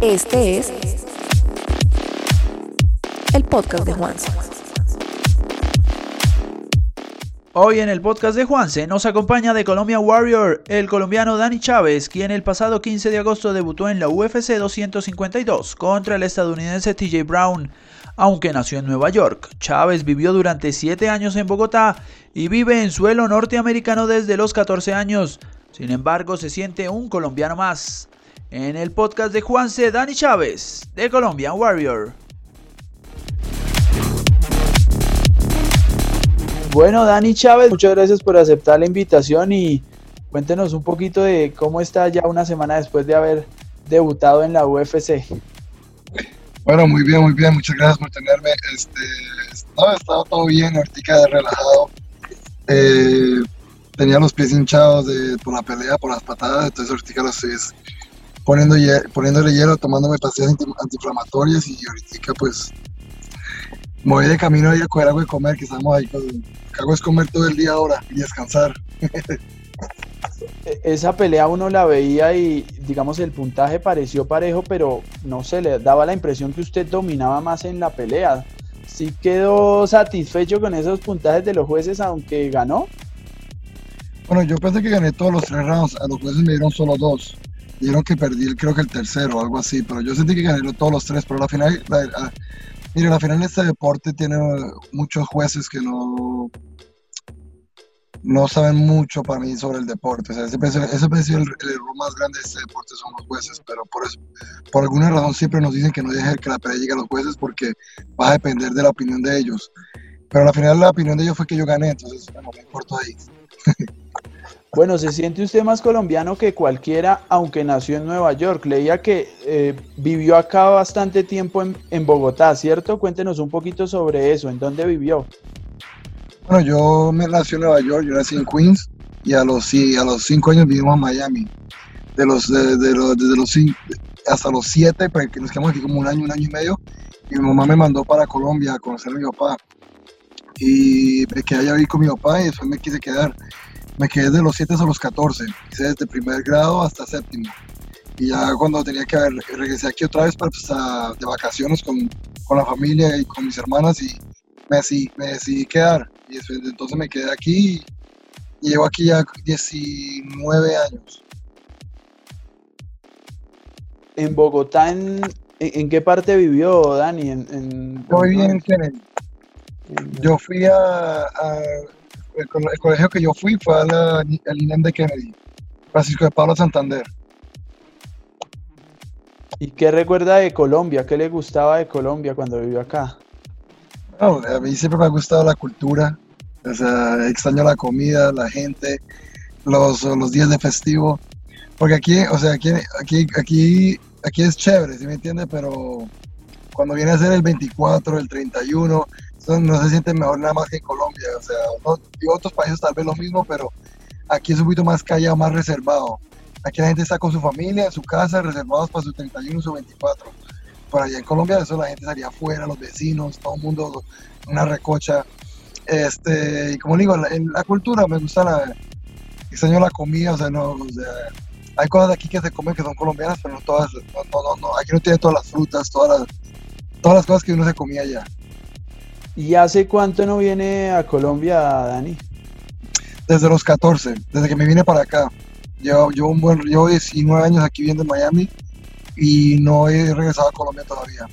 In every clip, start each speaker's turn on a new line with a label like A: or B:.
A: Este es el podcast de Juanse.
B: Hoy en el podcast de Juanse nos acompaña de Colombia Warrior el colombiano Dani Chávez, quien el pasado 15 de agosto debutó en la UFC 252 contra el estadounidense TJ Brown. Aunque nació en Nueva York, Chávez vivió durante 7 años en Bogotá y vive en suelo norteamericano desde los 14 años. Sin embargo, se siente un colombiano más. En el podcast de Juanse, Dani Chávez, de Colombian Warrior. Bueno, Dani Chávez, muchas gracias por aceptar la invitación y cuéntenos un poquito de cómo está ya una semana después de haber debutado en la UFC.
C: Bueno, muy bien, muy bien, muchas gracias por tenerme. Este, no, estaba todo bien, ahorita relajado. Eh, tenía los pies hinchados de, por la pelea, por las patadas, entonces ahorita los estoy poniendo, poniéndole hielo, tomándome pastillas antiinflamatorias y ahorita pues me voy de camino a ir a coger algo de comer, que estamos ahí que hago es comer todo el día ahora y descansar.
B: E-, esa pelea uno la veía y digamos el puntaje pareció parejo, pero no se le daba la impresión que usted dominaba más en la pelea. ¿Sí quedó satisfecho con esos puntajes de los jueces aunque ganó?
C: Bueno, yo pensé que gané todos los tres rounds, a los jueces me dieron solo dos. Dijeron que perdí creo que el tercero o algo así, pero yo sentí que gané todos los tres, pero la final, la, Mire, al final este deporte tiene muchos jueces que no, no saben mucho para mí sobre el deporte. O sea, ese, ese el, el, error más grande de este deporte son los jueces, pero por eso, por alguna razón siempre nos dicen que no dejen que la pelea llegue a los jueces porque va a depender de la opinión de ellos. Pero al final la opinión de ellos fue que yo gané, entonces bueno, me importa ahí.
B: Bueno, se siente usted más colombiano que cualquiera, aunque nació en Nueva York. Leía que eh, vivió acá bastante tiempo en, Bogotá, ¿cierto? Cuéntenos un poquito sobre eso. ¿En dónde vivió?
C: Bueno, yo me nací en Nueva York, yo nací en Queens y a los, a los cinco años vivimos en Miami. De los, de, los, desde los cinco, hasta los siete, porque pues, nos quedamos aquí como un año, un año y medio. Y mi mamá me mandó para Colombia a conocer a mi papá. Y me quedé allá con mi papá y después me quise quedar me quedé de los 7 a los 14, hice desde primer grado hasta séptimo. Y ya cuando tenía que regresé aquí otra vez para, pues, de vacaciones con, con, la familia y con mis hermanas y me decidí, me decidí quedar. Y entonces me quedé aquí y llevo aquí ya 19 años.
B: ¿En Bogotá en, en qué parte vivió Dani? En, en
C: Yo viví en Kennedy. Yo fui a el, colegio que yo fui fue al INEM de Kennedy, Francisco de Pablo Santander.
B: ¿Y qué recuerda de Colombia? ¿Qué le gustaba de Colombia cuando vivió acá?
C: a mí siempre me ha gustado la cultura, o sea, extraño la comida, la gente, los, los días de festivo, porque aquí, o sea, aquí, aquí, aquí, aquí es chévere, ¿sí me entiende? Pero cuando viene a ser el 24, el 31, no se siente mejor nada más que en Colombia. O sea, y otros países tal vez lo mismo, pero aquí es un poquito más callado, más reservado. Aquí la gente está con su familia, en su casa, reservados para su 31 su 24. Por allá en Colombia, eso la gente salía afuera, los vecinos, todo el mundo, una recocha. Este, y como digo, en la cultura me gusta la, extraño la comida, o sea, no, hay cosas de aquí que se comen que son colombianas, pero no todas, no, no, no, aquí no tiene todas las frutas, todas las, todas las cosas que uno se comía allá.
B: ¿Y hace cuánto no viene a Colombia, Dani?
C: Desde los 14, desde que me vine para acá. Llevo, yo un buen, llevo 19 años aquí viviendo en Miami y no he regresado a Colombia todavía.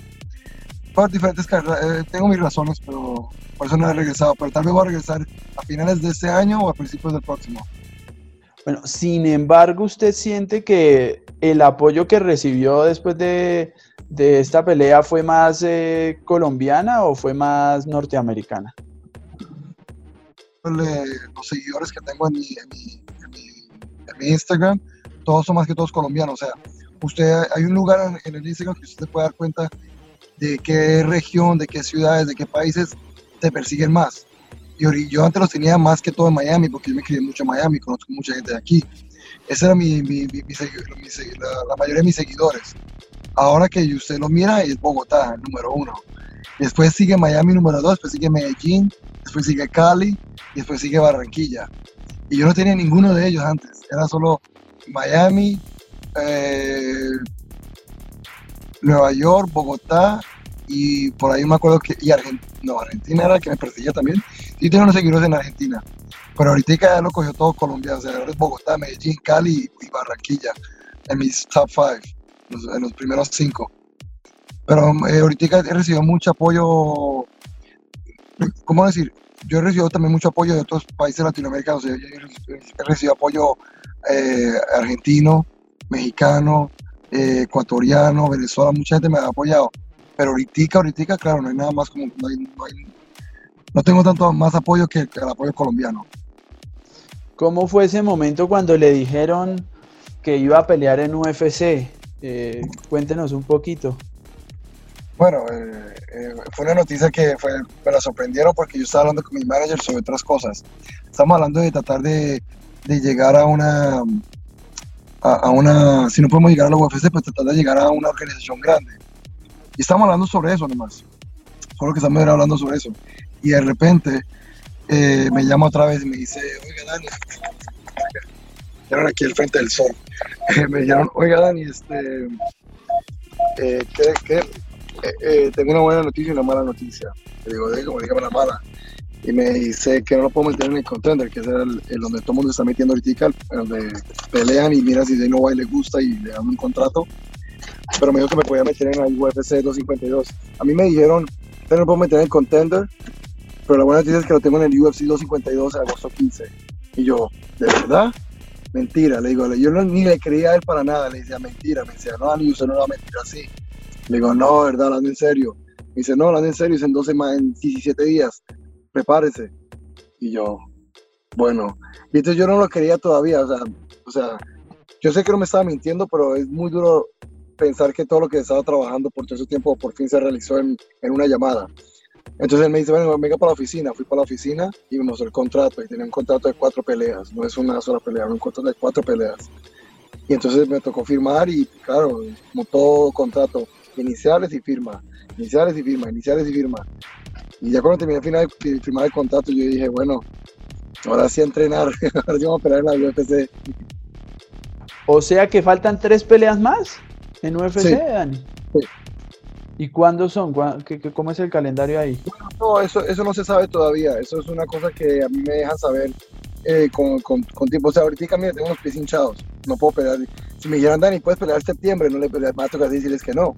C: Por diferentes eh, tengo mis razones, pero por eso no he regresado. Pero tal vez voy a regresar a finales de este año o a principios del próximo.
B: Bueno, sin embargo, ¿usted siente que el apoyo que recibió después de, esta pelea fue más eh, colombiana o fue más norteamericana?
C: Los seguidores que tengo en mi, Instagram, todos son más que todos colombianos. O sea, usted hay un lugar en, el Instagram que usted puede dar cuenta de qué región, de qué ciudades, de qué países te persiguen más. Y yo antes los tenía más que todo en Miami, porque yo me crié mucho en Miami, conozco mucha gente de aquí. Esa era mi, mi, la, mayoría de mis seguidores. Ahora que usted lo mira, es Bogotá, el número uno. Después sigue Miami número dos, después sigue Medellín, después sigue Cali después sigue Barranquilla. Y yo no tenía ninguno de ellos antes. Era solo Miami, eh, Nueva York, Bogotá y por ahí me acuerdo que, y Argentina, no, Argentina era la que me perseguía también. Sí tengo unos seguidores en Argentina, pero ahorita ya lo cogió todo Colombia, o sea, ahora es Bogotá, Medellín, Cali y Barranquilla, en mis top five, en los primeros cinco. Pero eh, ahorita he recibido mucho apoyo, ¿cómo decir? Yo he recibido también mucho apoyo de otros países latinoamericanos, he, recibido apoyo eh, argentino, mexicano, eh, ecuatoriano, Venezuela, mucha gente me ha apoyado. Pero ahorita, ahorita, claro, no hay nada más como, tengo tanto más apoyo que, el apoyo colombiano.
B: ¿Cómo fue ese momento cuando le dijeron que iba a pelear en UFC? Eh, cuéntenos un poquito.
C: Bueno, eh, fue una noticia que fue, me la sorprendieron porque yo estaba hablando con mi manager sobre otras cosas. Estamos hablando de tratar de, de llegar a una, a, una, si no podemos llegar a la UFC, pues tratar de llegar a una organización grande. Y estamos hablando sobre eso nomás. Solo que estamos hablando sobre eso. Y de repente eh, me llama otra vez y me dice, oiga Dani, eran aquí al frente del sol. me dijeron, oiga Dani, este, eh, ¿qué, eh, tengo una buena noticia y una mala noticia. Le digo, como dígame la mala y me dice que no lo puedo meter en el contender, que es el, donde todo el mundo está metiendo ahorita, donde pelean y mira si Dana White le gusta y le dan un contrato. Pero me dijo que me podía meter en el UFC 252. A mí me dijeron, que no puedo meter en el contender, pero la buena noticia es que lo tengo en el UFC 252 en agosto 15. Y yo, ¿de verdad? Mentira, le digo, yo no, ni le creía a él para nada, le decía mentira, me decía, no, ni usted no va a mentir así. Le digo, no, verdad, hablando en serio. Me dice, no, hablando en serio, es en 12 en 17 días prepárese. Y yo, bueno, y entonces yo no lo quería todavía, o sea, o sea, yo sé que no me estaba mintiendo, pero es muy duro pensar que todo lo que estaba trabajando por todo ese tiempo por fin se realizó en, en una llamada. Entonces él me dice, bueno, venga para la oficina. Fui para la oficina y me mostró el contrato. Y tenía un contrato de cuatro peleas. No es una sola pelea, un contrato de cuatro peleas. Y entonces me tocó firmar y, claro, como todo contrato, iniciales y firma, iniciales y firma, iniciales y firma. Y ya cuando terminé final, de firmar el contrato, yo dije, bueno, ahora sí a entrenar, ahora sí vamos a pelear en la UFC.
B: O sea que faltan tres peleas más en UFC, Dani. Sí. ¿Y cuándo son? ¿Cómo es el calendario ahí?
C: no, eso, eso no se sabe todavía. Eso es una cosa que a mí me dejan saber eh, con, con, tiempo. O sea, ahorita mira, tengo los pies hinchados. No puedo pelear. Si me dijeran, Dani, ¿puedes pelear septiembre? No le me va a tocar decirles que no.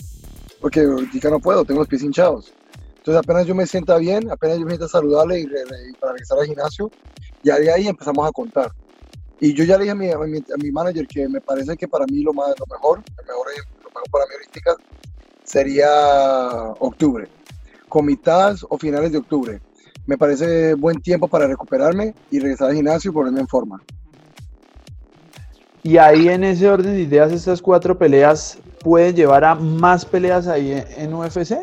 C: Porque ahorita no puedo, tengo los pies hinchados. Entonces apenas yo me sienta bien, apenas yo me sienta saludable y, para regresar al gimnasio, ya de ahí empezamos a contar. Y yo ya le dije a mi, a mi, manager que me parece que para mí lo, más, lo mejor, lo mejor, lo mejor para mí ahorita sería octubre, con mitad o finales de octubre. Me parece buen tiempo para recuperarme y regresar al gimnasio y ponerme en forma.
B: Y ahí en ese orden de ideas, estas cuatro peleas pueden llevar a más peleas ahí en UFC?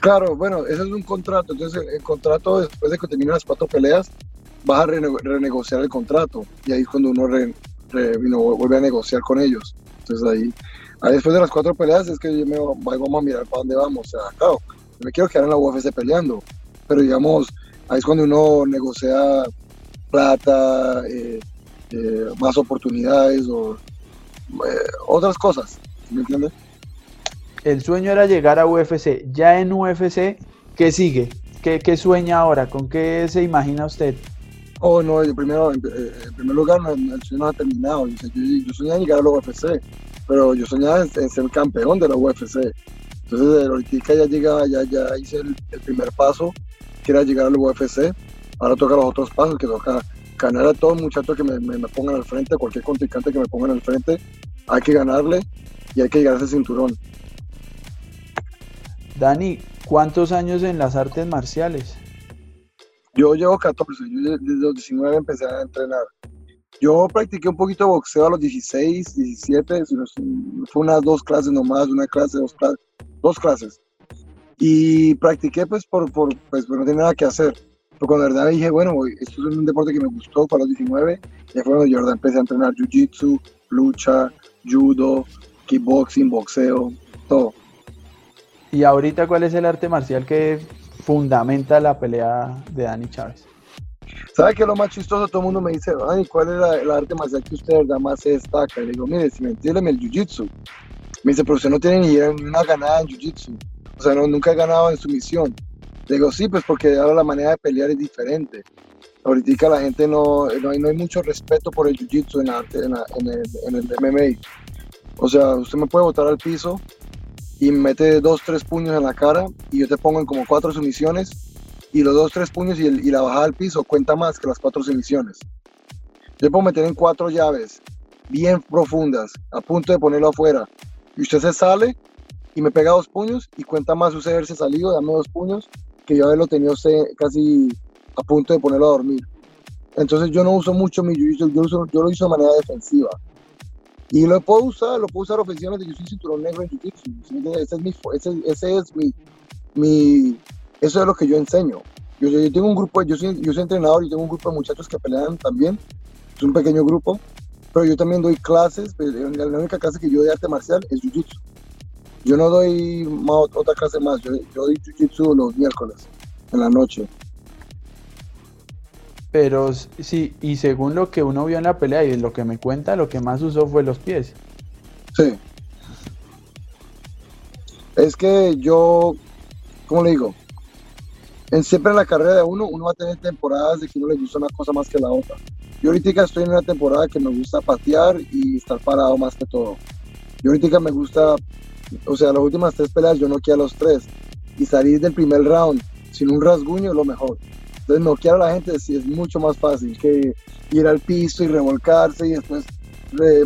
C: Claro, bueno, ese es un contrato. Entonces, el, contrato, después de que terminen las cuatro peleas, vas a renegociar el contrato. Y ahí es cuando uno vuelve a negociar con ellos. Entonces, ahí, después de las cuatro peleas, es que yo me, vamos a mirar para dónde vamos. O sea, claro, me quiero quedar en la UFC peleando. Pero, digamos, ahí es cuando uno negocia plata, eh, eh, más oportunidades o eh, otras cosas. ¿Me entiendes?
B: el sueño era llegar a UFC. Ya en UFC, ¿qué sigue? ¿Qué, sueña ahora? ¿Con qué se imagina usted?
C: Oh, no, yo primero, en, primer lugar, el sueño no ha terminado. Yo, yo, en llegar a la UFC, pero yo soñaba en, ser campeón de la UFC. Entonces, ahorita ya llega, ya, ya hice el, primer paso, que era llegar a la UFC. Ahora toca los otros pasos, que toca ganar a todos los muchachos que me, me, pongan al frente, cualquier contrincante que me pongan al frente. Hay que ganarle y hay que llegar a ese cinturón.
B: Dani, ¿cuántos años en las artes marciales?
C: Yo llevo 14, yo desde los 19 empecé a entrenar. Yo practiqué un poquito de boxeo a los 16, 17, fue unas dos clases nomás, una clase, dos clases, dos clases. Y practiqué pues por, por, pues, no tenía nada que hacer. Pero cuando de verdad dije, bueno, esto es un deporte que me gustó para los 19, y fue cuando yo empecé a entrenar jiu-jitsu, lucha, judo, kickboxing, boxeo, todo.
B: ¿Y ahorita cuál es el arte marcial que fundamenta la pelea de Dani Chávez?
C: ¿Sabe qué es lo más chistoso? Todo el mundo me dice, Dani, ¿cuál es el arte marcial que usted más se destaca? Y le digo, mire, si me entiende, el jiu-jitsu. Me dice, pero usted no tiene ni, una ganada en Jiu-Jitsu. O sea, no, nunca he ganado en sumisión. Le digo, sí, pues porque ahora la manera de pelear es diferente. Ahorita la gente no, no, hay, no hay mucho respeto por el Jiu-Jitsu en, arte- en, el, MMA. O sea, usted me puede botar al piso y me mete dos, tres puños en la cara y yo te pongo en como cuatro sumisiones y los dos, tres puños y, el- y la bajada al piso cuenta más que las cuatro sumisiones. Yo puedo meter en cuatro llaves bien profundas, a punto de ponerlo afuera. Y usted se sale y me pega dos puños y cuenta más usted haberse salido, dame dos puños, que yo haberlo tenido usted casi a punto de ponerlo a dormir. Entonces yo no uso mucho mi jiu-jitsu, yo, uso- yo lo uso de manera defensiva. Y lo puedo usar, lo puedo usar ofensivamente, yo soy cinturón negro en jiu-jitsu. Ese es mi, ese, ese es mi, mi, eso es lo que yo enseño. Yo, yo tengo un grupo, yo soy, yo soy entrenador y tengo un grupo de muchachos que pelean también, es un pequeño grupo, pero yo también doy clases, pero la única clase que yo doy de arte marcial es jiu-jitsu. Yo no doy ma- otra clase más, yo, yo doy jiu-jitsu los miércoles, en la noche.
B: Pero sí, y según lo que uno vio en la pelea y lo que me cuenta, lo que más usó fue los pies.
C: Sí. Es que yo, ¿cómo le digo? En, siempre en la carrera de uno, uno va a tener temporadas de que no le gusta una cosa más que la otra. Yo ahorita estoy en una temporada que me gusta patear y estar parado más que todo. Yo ahorita me gusta, o sea, las últimas tres peleas yo noqueé a los tres y salir del primer round sin un rasguño es lo mejor. Entonces noquear a la gente sí es mucho más fácil que ir al piso y revolcarse y después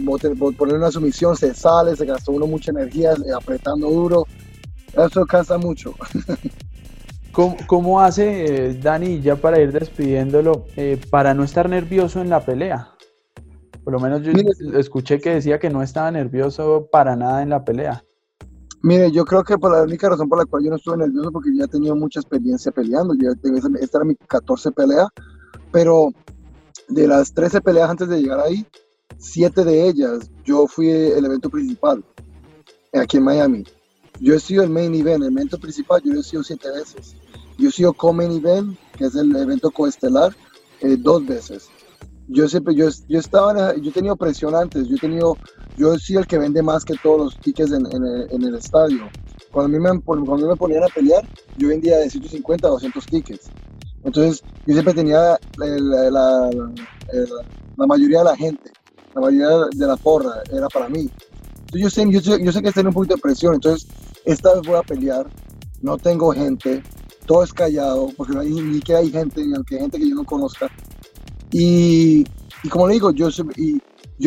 C: bo- poner una sumisión, se sale, se gastó uno mucha energía eh, apretando duro. Eso cansa mucho.
B: ¿Cómo, cómo hace eh, Dani, ya para ir despidiéndolo, eh, para no estar nervioso en la pelea? Por lo menos yo
C: Mire-
B: escuché que decía que no estaba nervioso para nada en la pelea.
C: Mire, yo creo que por la única razón por la cual yo no estuve nervioso porque ya he tenido mucha experiencia peleando. Yo, ya esta era mi 14 pelea, pero de las 13 peleas antes de llegar ahí, 7 de ellas yo fui el evento principal aquí en Miami. Yo he sido el main event, el evento principal, yo he sido 7 veces. Yo he sido co-main event, que es el evento coestelar, eh, dos veces. Yo siempre, yo, yo estaba, yo he tenido presión antes, yo he tenido yo soy el que vende más que todos los tickets en, en el, en el estadio. Cuando a, mí me, cuando a mí me ponían a pelear, yo vendía de 150 a 200 tickets. Entonces, yo siempre tenía la, la- la- la mayoría de la gente, la mayoría de la porra era para mí. Entonces, yo sé, yo sé, yo sé que está en un poquito de presión. Entonces, esta vez voy a pelear, no tengo gente, todo es callado, porque no hay, ni que hay gente, aunque hay gente que yo no conozca. Y, como le digo, yo,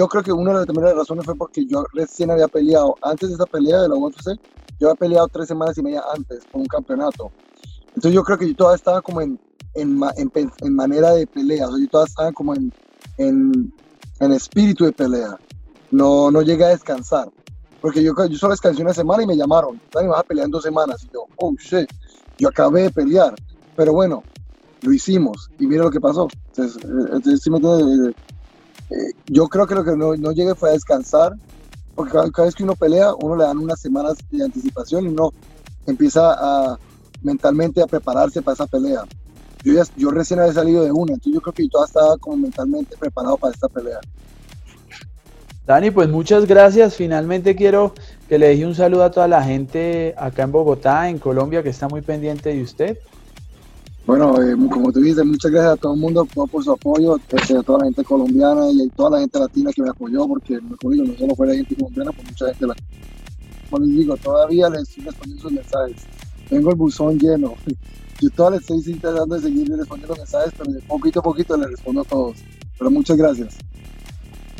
C: creo que una de las razones fue porque yo recién había peleado, antes de esa pelea de la UFC, yo había peleado tres semanas y media antes por un campeonato. Entonces yo creo que yo todavía estaba como en, manera de pelea, yo todavía estaba como en, en espíritu de pelea. No, no llegué a descansar. Porque yo, yo solo descansé una semana y me llamaron. Dani, vas a pelear en dos semanas. Y yo, oh shit, yo acabé de pelear. Pero bueno, lo hicimos y mira lo que pasó. Entonces, eh? Eh, eh, yo creo que lo que no, no llegué fue a descansar, porque cada, vez que uno pelea, uno le dan unas semanas de anticipación y uno empieza a mentalmente a prepararse para esa pelea. Yo, ya, yo recién había salido de una, entonces yo creo que yo estaba como mentalmente preparado para esta pelea.
B: Dani, pues muchas gracias. Finalmente quiero que le deje un saludo a toda la gente acá en Bogotá, en Colombia, que está muy pendiente de usted.
C: Bueno, eh, como tú dices, muchas gracias a todo el mundo por, su apoyo, este, a toda la gente colombiana y a toda la gente latina que me apoyó, porque como digo, no solo fue la gente colombiana, pues mucha gente latina. Como les digo, todavía les estoy respondiendo sus mensajes. Tengo el buzón lleno. Yo todavía les estoy intentando seguir respondiendo mensajes, pero poquito a poquito les respondo a todos. Pero muchas gracias.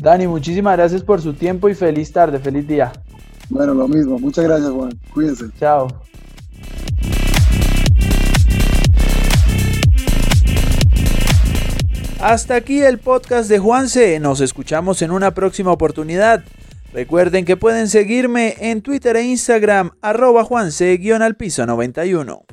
B: Dani, muchísimas gracias por su tiempo y feliz tarde, feliz día.
C: Bueno, lo mismo. Muchas gracias, Juan. Cuídense.
B: Chao. Hasta aquí el podcast de Juanse. Nos escuchamos en una próxima oportunidad. Recuerden que pueden seguirme en Twitter e Instagram, arroba Juanse-al piso 91.